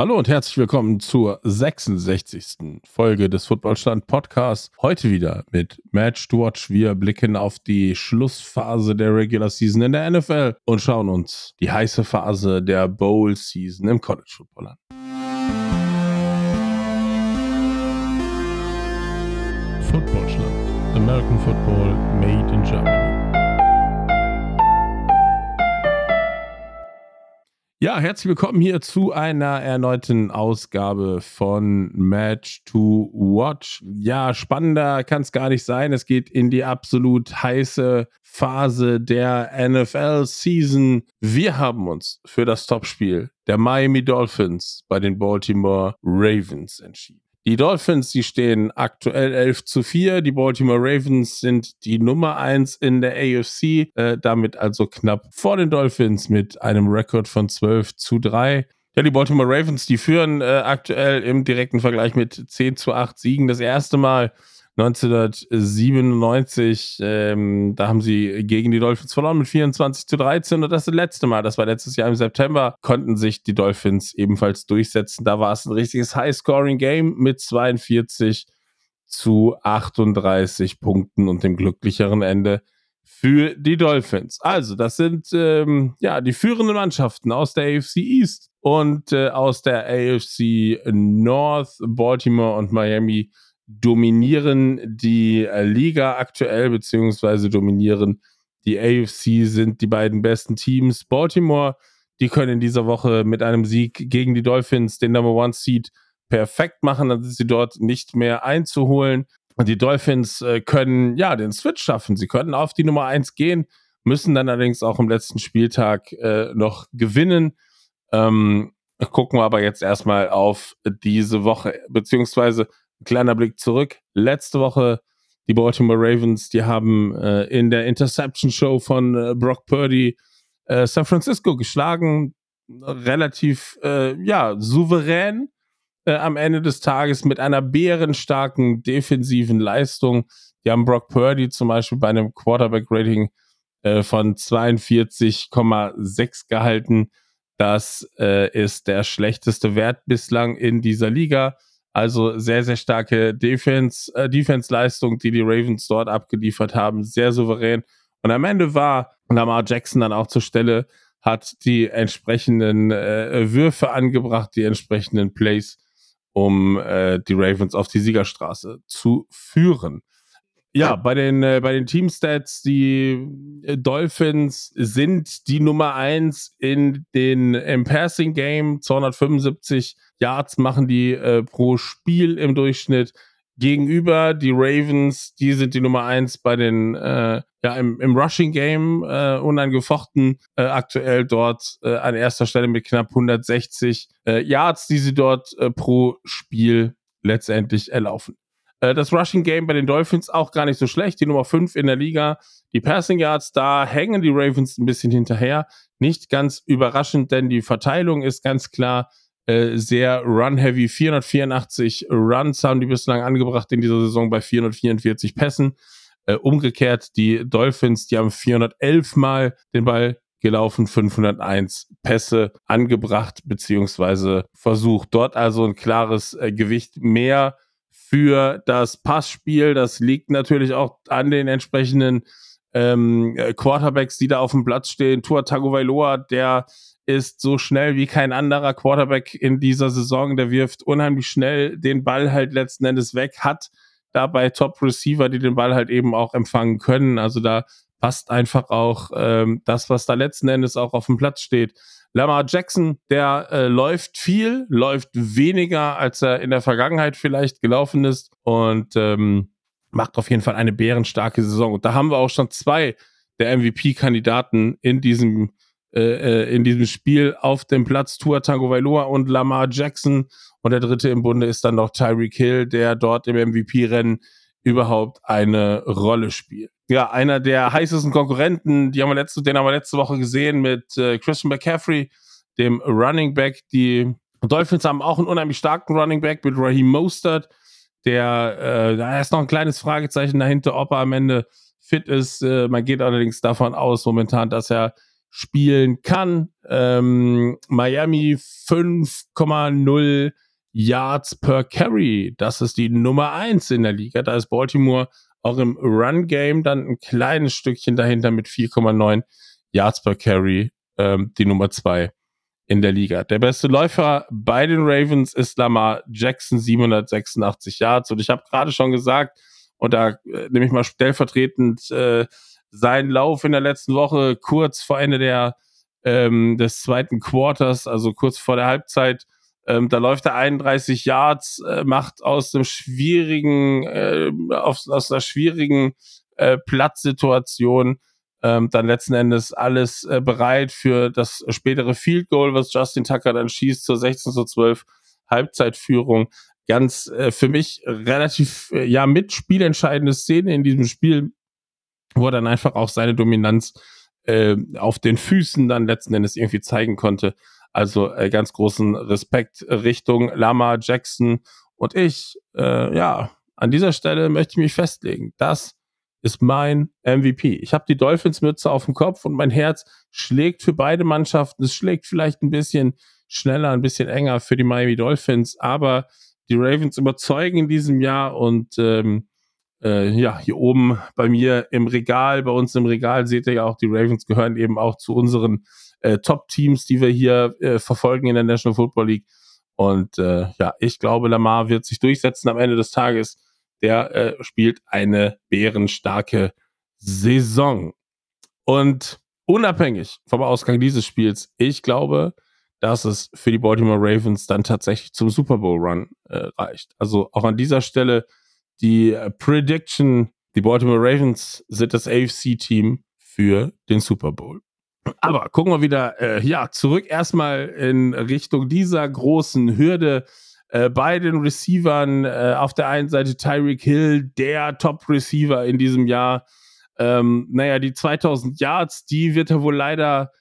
Hallo und herzlich willkommen zur 66. Folge des Footballstand Podcasts. Heute wieder mit Match to Watch. Wir blicken auf die Schlussphase der Regular Season in der NFL und schauen uns die heiße Phase der Bowl Season im College Football an. Footballstand. American Football made in Germany. Ja, herzlich willkommen hier zu einer erneuten Ausgabe von Match to Watch. Ja, spannender kann es gar nicht sein. Es geht in die absolut heiße Phase der NFL-Season. Wir haben uns für das Topspiel der Miami Dolphins bei den Baltimore Ravens entschieden. Die Dolphins, die stehen aktuell 11 zu 4. Die Baltimore Ravens sind die Nummer 1 in der AFC, äh, damit also knapp vor den Dolphins mit einem Rekord von 12 zu 3. Ja, die Baltimore Ravens, die führen äh, aktuell im direkten Vergleich mit 10 zu 8 Siegen das erste Mal 1997, ähm, da haben sie gegen die Dolphins verloren mit 24 zu 13 und das, das letzte Mal, das war letztes Jahr im September, konnten sich die Dolphins ebenfalls durchsetzen. Da war es ein richtiges High-Scoring-Game mit 42 zu 38 Punkten und dem glücklicheren Ende für die Dolphins. Also, das sind ähm, ja die führenden Mannschaften aus der AFC East und äh, aus der AFC North, Baltimore und Miami dominieren die äh, Liga aktuell, beziehungsweise dominieren die AFC, sind die beiden besten Teams. Baltimore, die können in dieser Woche mit einem Sieg gegen die Dolphins den Number One Seed perfekt machen, dann sind sie dort nicht mehr einzuholen. Und die Dolphins äh, können ja den Switch schaffen. Sie können auf die Nummer 1 gehen, müssen dann allerdings auch am letzten Spieltag äh, noch gewinnen. Ähm, gucken wir aber jetzt erstmal auf diese Woche, beziehungsweise kleiner Blick zurück. Letzte Woche die Baltimore Ravens, die haben äh, in der Interception Show von äh, Brock Purdy äh, San Francisco geschlagen, relativ äh, ja souverän äh, am Ende des Tages mit einer bärenstarken defensiven Leistung. Die haben Brock Purdy zum Beispiel bei einem Quarterback-Rating äh, von 42,6 gehalten. Das ist der schlechteste Wert bislang in dieser Liga. Also sehr, sehr starke Defense, äh, Defense-Leistung, die die Ravens dort abgeliefert haben. Sehr souverän. Und am Ende war Lamar Jackson dann auch zur Stelle, hat die entsprechenden äh, Würfe angebracht, die entsprechenden Plays, um äh, die Ravens auf die Siegerstraße zu führen. Ja, bei den, äh, bei den Teamstats, die äh, Dolphins sind die Nummer eins in den, im Passing Game. 275 Yards machen die äh, pro Spiel im Durchschnitt. Gegenüber die Ravens, die sind die Nummer eins bei den, äh, ja, im, im Rushing Game, äh, unangefochten, äh, aktuell dort äh, an erster Stelle mit knapp 160 äh, Yards, die sie dort äh, pro Spiel letztendlich erlaufen. Äh, das Rushing Game bei den Dolphins auch gar nicht so schlecht. Die Nummer 5 in der Liga. Die Passing Yards, da hängen die Ravens ein bisschen hinterher. Nicht ganz überraschend, denn die Verteilung ist ganz klar äh, sehr run-heavy. 484 Runs haben die bislang angebracht in dieser Saison bei 444 Pässen. Äh, umgekehrt, die Dolphins, die haben 411 Mal den Ball gelaufen, 501 Pässe angebracht beziehungsweise versucht. Dort also ein klares äh, Gewicht mehr für das Passspiel. Das liegt natürlich auch an den entsprechenden ähm, Quarterbacks, die da auf dem Platz stehen. Tua Tagovailoa, der ist so schnell wie kein anderer Quarterback in dieser Saison. Der wirft unheimlich schnell den Ball halt letzten Endes weg, hat dabei Top Receiver, die den Ball halt eben auch empfangen können. Also da passt einfach auch ähm, das, was da letzten Endes auch auf dem Platz steht. Lamar Jackson, der äh, läuft viel, läuft weniger, als er in der Vergangenheit vielleicht gelaufen ist und ähm, macht auf jeden Fall eine bärenstarke Saison. Und da haben wir auch schon zwei der MVP-Kandidaten in diesem äh, äh, in diesem Spiel auf dem Platz Tua Tango Vailoa und Lamar Jackson. Und der dritte im Bunde ist dann noch Tyreek Hill, der dort im MVP-Rennen überhaupt eine Rolle spielt ja, einer der heißesten Konkurrenten, die haben wir letzte, den haben wir letzte Woche gesehen mit äh, Christian McCaffrey, dem Running Back. Die Dolphins haben auch einen unheimlich starken Running Back mit Raheem Mostert. Der, äh, da ist noch ein kleines Fragezeichen dahinter, ob er am Ende fit ist. Äh, man geht allerdings davon aus momentan, dass er spielen kann. Ähm, Miami 5,0 Yards per Carry. Das ist die Nummer eins in der Liga. Da ist Baltimore auch im Run-Game dann ein kleines Stückchen dahinter mit 4,9 Yards per Carry, ähm, die Nummer zwei in der Liga. Der beste Läufer bei den Ravens ist Lamar Jackson, 786 Yards. Und ich habe gerade schon gesagt, und da äh, nehme ich mal stellvertretend äh, seinen Lauf in der letzten Woche kurz vor Ende der, ähm, des zweiten Quarters, also kurz vor der Halbzeit, ähm, da läuft er 31 Yards, äh, macht aus dem schwierigen, äh, aus, aus einer schwierigen äh, Platzsituation ähm, dann letzten Endes alles äh, bereit für das spätere Field Goal, was Justin Tucker dann schießt zur 16 zu 12 Halbzeitführung. Ganz äh, für mich relativ äh, ja mit spielentscheidende Szene in diesem Spiel, wo er dann einfach auch seine Dominanz äh, auf den Füßen dann letzten Endes irgendwie zeigen konnte. Also äh, ganz großen Respekt Richtung Lama Jackson und ich. Äh, ja, an dieser Stelle möchte ich mich festlegen. Das ist mein MVP. Ich habe die Dolphins-Mütze auf dem Kopf und mein Herz schlägt für beide Mannschaften. Es schlägt vielleicht ein bisschen schneller, ein bisschen enger für die Miami Dolphins, aber die Ravens überzeugen in diesem Jahr und ähm, äh, ja, hier oben bei mir im Regal, bei uns im Regal seht ihr ja auch, die Ravens gehören eben auch zu unseren äh, Top-Teams, die wir hier äh, verfolgen in der National Football League. Und äh, ja, ich glaube, Lamar wird sich durchsetzen am Ende des Tages. Der äh, spielt eine bärenstarke Saison. Und unabhängig vom Ausgang dieses Spiels, ich glaube, dass es für die Baltimore Ravens dann tatsächlich zum Super Bowl Run äh, reicht. Also auch an dieser Stelle die äh, Prediction, die Baltimore Ravens sind das AFC-Team für den Super Bowl. Aber gucken wir wieder, äh, ja, zurück erstmal in Richtung dieser großen Hürde äh, bei den Receivern. Äh, auf der einen Seite Tyreek Hill, der Top-Receiver in diesem Jahr. Ähm, naja, die 2000 Yards, die wird er wohl leider,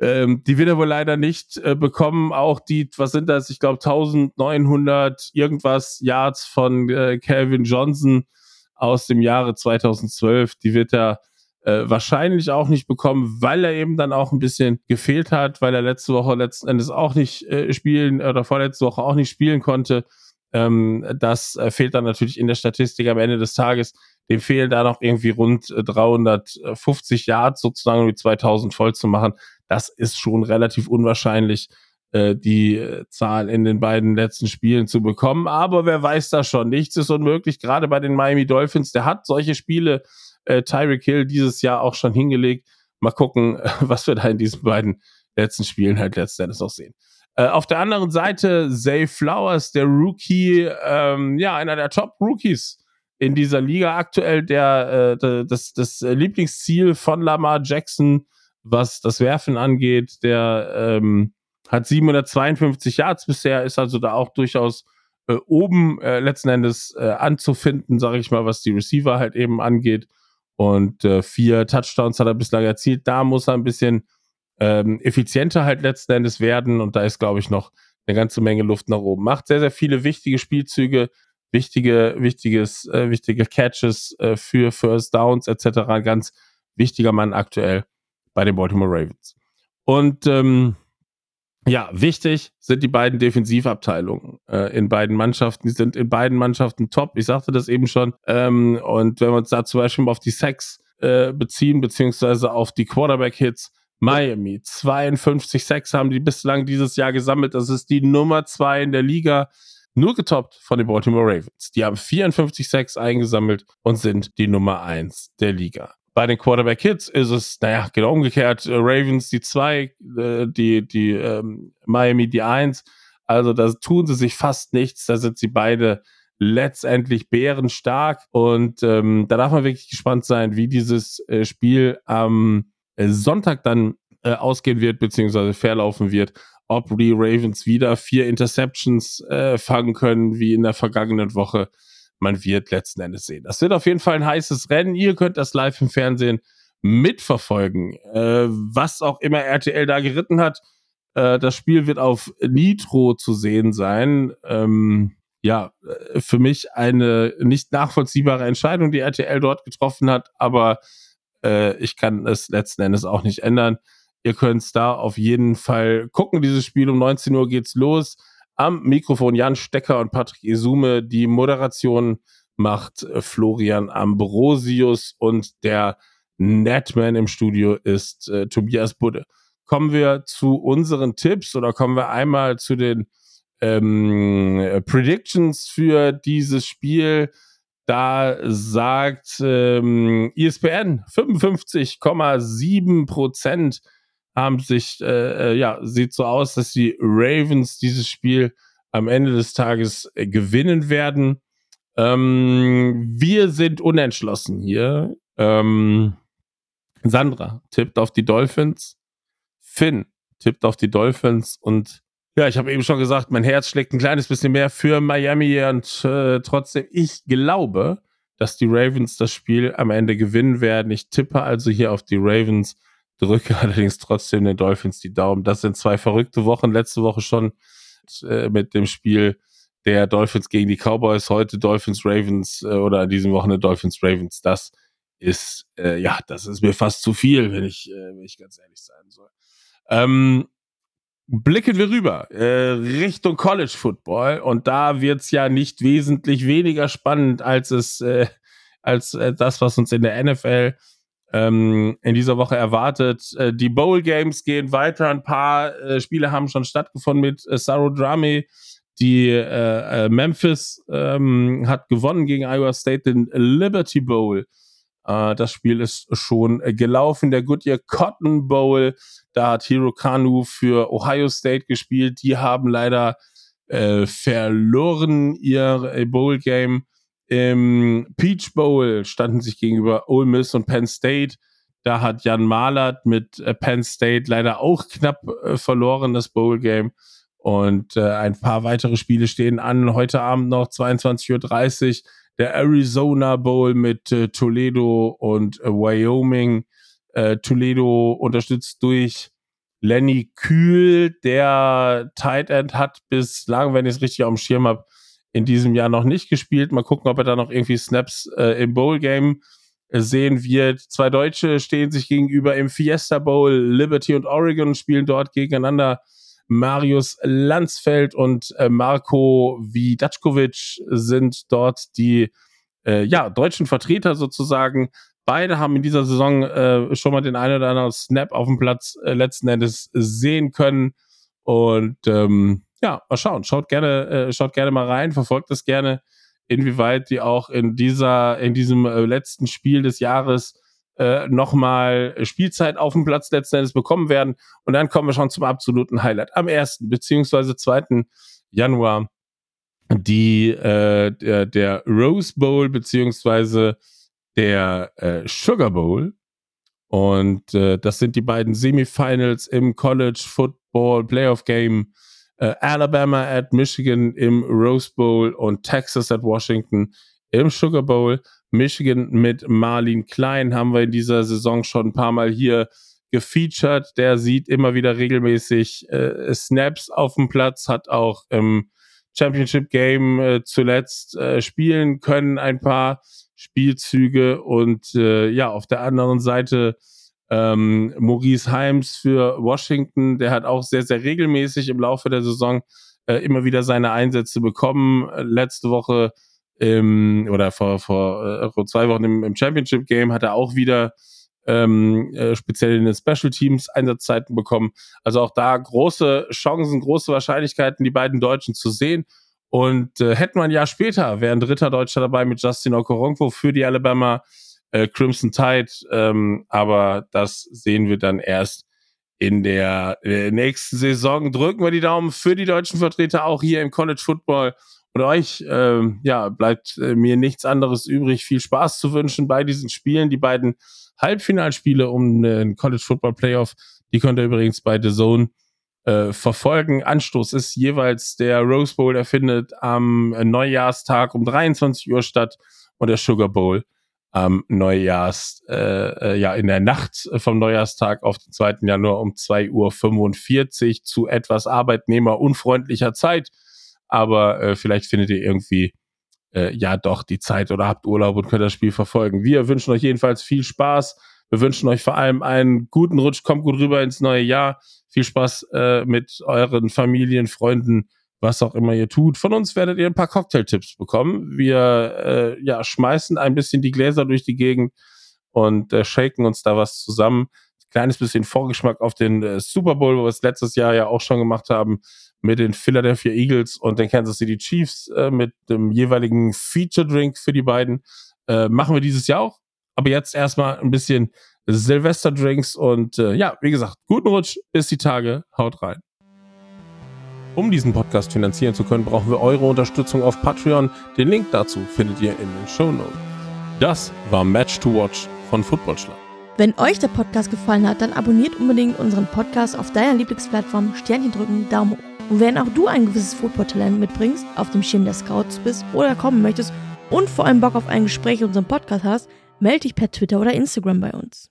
ähm, die wird er wohl leider nicht äh, bekommen. Auch die, was sind das? Ich glaube 1900 irgendwas Yards von äh, Calvin Johnson aus dem Jahre 2012, die wird er äh, wahrscheinlich auch nicht bekommen, weil er eben dann auch ein bisschen gefehlt hat, weil er letzte Woche letzten Endes auch nicht äh, spielen oder vorletzte Woche auch nicht spielen konnte. Ähm, das äh, fehlt dann natürlich in der Statistik am Ende des Tages. Dem fehlen da noch irgendwie rund 350 äh, Yards sozusagen, um die 2000 voll zu machen. Das ist schon relativ unwahrscheinlich, äh, die äh, Zahl in den beiden letzten Spielen zu bekommen. Aber wer weiß das schon? Nichts ist unmöglich, gerade bei den Miami Dolphins. Der hat solche Spiele äh, Tyreek Hill dieses Jahr auch schon hingelegt. Mal gucken, was wir da in diesen beiden letzten Spielen halt letzten Endes auch sehen. Äh, auf der anderen Seite Zay Flowers, der Rookie, ähm, ja, einer der Top-Rookies in dieser Liga aktuell, der, äh, das, das Lieblingsziel von Lamar Jackson, was das Werfen angeht, der ähm, hat 752 Yards bisher, ist also da auch durchaus äh, oben äh, letzten Endes äh, anzufinden, sage ich mal, was die Receiver halt eben angeht. Und äh, vier Touchdowns hat er bislang erzielt. Da muss er ein bisschen ähm, effizienter halt letzten Endes werden. Und da ist, glaube ich, noch eine ganze Menge Luft nach oben. Macht sehr, sehr viele wichtige Spielzüge, wichtige, wichtiges, äh, wichtige Catches äh, für First Downs etc. Ganz wichtiger Mann aktuell bei den Baltimore Ravens. Und ähm, ja, wichtig sind die beiden Defensivabteilungen äh, in beiden Mannschaften. Die sind in beiden Mannschaften top. Ich sagte das eben schon. Ähm, und wenn wir uns da zum Beispiel auf die Sacks äh, beziehen, beziehungsweise auf die Quarterback-Hits, Miami, 52 Sacks haben die bislang dieses Jahr gesammelt. Das ist die Nummer zwei in der Liga. Nur getoppt von den Baltimore Ravens. Die haben 54 Sacks eingesammelt und sind die Nummer eins der Liga. Bei den Quarterback Hits ist es, naja, genau umgekehrt. Äh, Ravens die zwei, äh, die, die ähm, Miami die eins. Also da tun sie sich fast nichts. Da sind sie beide letztendlich bärenstark. Und ähm, da darf man wirklich gespannt sein, wie dieses äh, Spiel am äh, Sonntag dann äh, ausgehen wird, beziehungsweise verlaufen wird. Ob die Ravens wieder vier Interceptions äh, fangen können, wie in der vergangenen Woche man wird letzten Endes sehen. Das wird auf jeden Fall ein heißes Rennen. Ihr könnt das live im Fernsehen mitverfolgen. Äh, was auch immer RTL da geritten hat. Äh, das Spiel wird auf Nitro zu sehen sein. Ähm, ja, äh, für mich eine nicht nachvollziehbare Entscheidung, die RTL dort getroffen hat, aber äh, ich kann es letzten Endes auch nicht ändern. Ihr könnt es da auf jeden Fall gucken. Dieses Spiel um 19 Uhr geht's los. Am Mikrofon Jan Stecker und Patrick Isume. Die Moderation macht äh, Florian Ambrosius und der Netman im Studio ist äh, Tobias Budde. Kommen wir zu unseren Tipps oder kommen wir einmal zu den ähm, Predictions für dieses Spiel. Da sagt ähm, ESPN 55,7 Prozent haben sich, äh, äh, ja, sieht so aus, dass die Ravens dieses Spiel am Ende des Tages äh, gewinnen werden. Ähm, wir sind unentschlossen hier. Ähm, Sandra tippt auf die Dolphins. Finn tippt auf die Dolphins und ja, ich habe eben schon gesagt, mein Herz schlägt ein kleines bisschen mehr für Miami und äh, trotzdem, ich glaube, dass die Ravens das Spiel am Ende gewinnen werden. Ich tippe also hier auf die Ravens, drücke allerdings trotzdem den Dolphins die Daumen. Das sind zwei verrückte Wochen. Letzte Woche schon äh, mit dem Spiel der Dolphins gegen die Cowboys, heute Dolphins Ravens äh, oder an diesem Wochenende Dolphins Ravens. Das ist, äh, ja, das ist mir fast zu viel, wenn ich, äh, wenn ich ganz ehrlich sein soll. Ähm, blicken wir rüber äh, Richtung College Football und da wird's ja nicht wesentlich weniger spannend als es äh, als äh, das, was uns in der NFL ähm, in dieser Woche erwartet. Äh, die Bowl Games gehen weiter. Ein paar äh, Spiele haben schon stattgefunden mit äh, Sarodrami. Die äh, äh, Memphis ähm, hat gewonnen gegen Iowa State den Liberty Bowl. Äh, das Spiel ist schon gelaufen. Der Goodyear Cotton Bowl, da hat Hiro Kanu für Ohio State gespielt. Die haben leider äh, verloren ihr Bowl Game. Im Peach Bowl standen sich gegenüber Ole Miss und Penn State. Da hat Jan Malert mit äh, Penn State leider auch knapp äh, verloren, das Bowl Game. Und äh, ein paar weitere Spiele stehen an. Heute Abend noch 22.30 Uhr der Arizona Bowl mit Toledo und Wyoming. Toledo unterstützt durch Lenny Kühl, der Tight End hat bislang, wenn ich es richtig auf dem Schirm habe, in diesem Jahr noch nicht gespielt. Mal gucken, ob er da noch irgendwie Snaps äh, im Bowl Game äh, sehen wird. Zwei Deutsche stehen sich gegenüber im Fiesta Bowl. Liberty und Oregon spielen dort gegeneinander. Marius Landsfeld und äh, Marco Vidačkovic sind dort die äh, ja, deutschen Vertreter sozusagen. Beide haben in dieser Saison äh, schon mal den einen oder anderen Snap auf dem Platz letzten Endes sehen können. Und ähm, ja, mal schauen. Schaut gerne, äh, schaut gerne mal rein, verfolgt das gerne, inwieweit die auch in dieser, in diesem äh, letzten Spiel des Jahres äh, nochmal Spielzeit auf dem Platz letzten Endes bekommen werden. Und dann kommen wir schon zum absoluten Highlight. Am 1. beziehungsweise 2. Januar die äh, der, der Rose Bowl beziehungsweise der äh, Sugar Bowl. Und äh, das sind die beiden Semifinals im College Football Playoff Game. Äh, Alabama at Michigan im Rose Bowl und Texas at Washington im Sugar Bowl. Michigan mit Marlin Klein haben wir in dieser Saison schon ein paar Mal hier gefeatured. Der sieht immer wieder regelmäßig äh, Snaps auf dem Platz, hat auch im Championship Game äh, zuletzt äh, spielen können, ein paar Spielzüge und äh, ja, auf der anderen Seite ähm, Maurice Heims für Washington, der hat auch sehr, sehr regelmäßig im Laufe der Saison äh, immer wieder seine Einsätze bekommen. Letzte Woche ähm, oder vor, vor, äh, vor zwei Wochen im, im Championship Game hat er auch wieder ähm, äh, speziell in den Special Teams Einsatzzeiten bekommen. Also auch da große Chancen, große Wahrscheinlichkeiten, die beiden Deutschen zu sehen. Und äh, hätten wir ein Jahr später, wäre ein dritter Deutscher dabei mit Justin Okoronkwo für die Alabama äh, Crimson Tide. Ähm, aber das sehen wir dann erst in der, der nächsten Saison. Drücken wir die Daumen für die deutschen Vertreter auch hier im College Football und euch, äh, ja, bleibt äh, mir nichts anderes übrig, viel Spaß zu wünschen bei diesen Spielen. Die beiden Halbfinalspiele um den College Football Playoff, die könnt ihr übrigens bei The Zone äh, verfolgen. Anstoß ist jeweils der Rose Bowl, der findet am Neujahrstag um 23 Uhr statt und der Sugar Bowl am Neujahrs, äh, äh, ja, in der Nacht vom Neujahrstag auf den 2. Januar um 2.45 Uhr zu etwas arbeitnehmerunfreundlicher Zeit aber äh, vielleicht findet ihr irgendwie äh, ja doch die Zeit oder habt Urlaub und könnt das Spiel verfolgen. Wir wünschen euch jedenfalls viel Spaß Wir wünschen euch vor allem einen guten Rutsch, kommt gut rüber ins neue Jahr. Viel Spaß äh, mit euren Familien, Freunden, was auch immer ihr tut. Von uns werdet ihr ein paar Cocktailtipps bekommen. Wir äh, ja, schmeißen ein bisschen die Gläser durch die Gegend und äh, shaken uns da was zusammen. Kleines bisschen Vorgeschmack auf den äh, Super Bowl, wo wir es letztes Jahr ja auch schon gemacht haben mit den Philadelphia Eagles und den Kansas City Chiefs äh, mit dem jeweiligen Feature Drink für die beiden. Äh, machen wir dieses Jahr auch. Aber jetzt erstmal ein bisschen Silvester-Drinks und äh, ja, wie gesagt, guten Rutsch, bis die Tage, haut rein. Um diesen Podcast finanzieren zu können, brauchen wir eure Unterstützung auf Patreon. Den Link dazu findet ihr in den Show Notes. Das war Match to Watch von Footballschlag. Wenn euch der Podcast gefallen hat, dann abonniert unbedingt unseren Podcast auf deiner Lieblingsplattform, Sternchen drücken, Daumen hoch. Und wenn auch du ein gewisses Footballtalent mitbringst, auf dem Schirm der Scouts bist oder kommen möchtest und vor allem Bock auf ein Gespräch in unserem Podcast hast, melde dich per Twitter oder Instagram bei uns.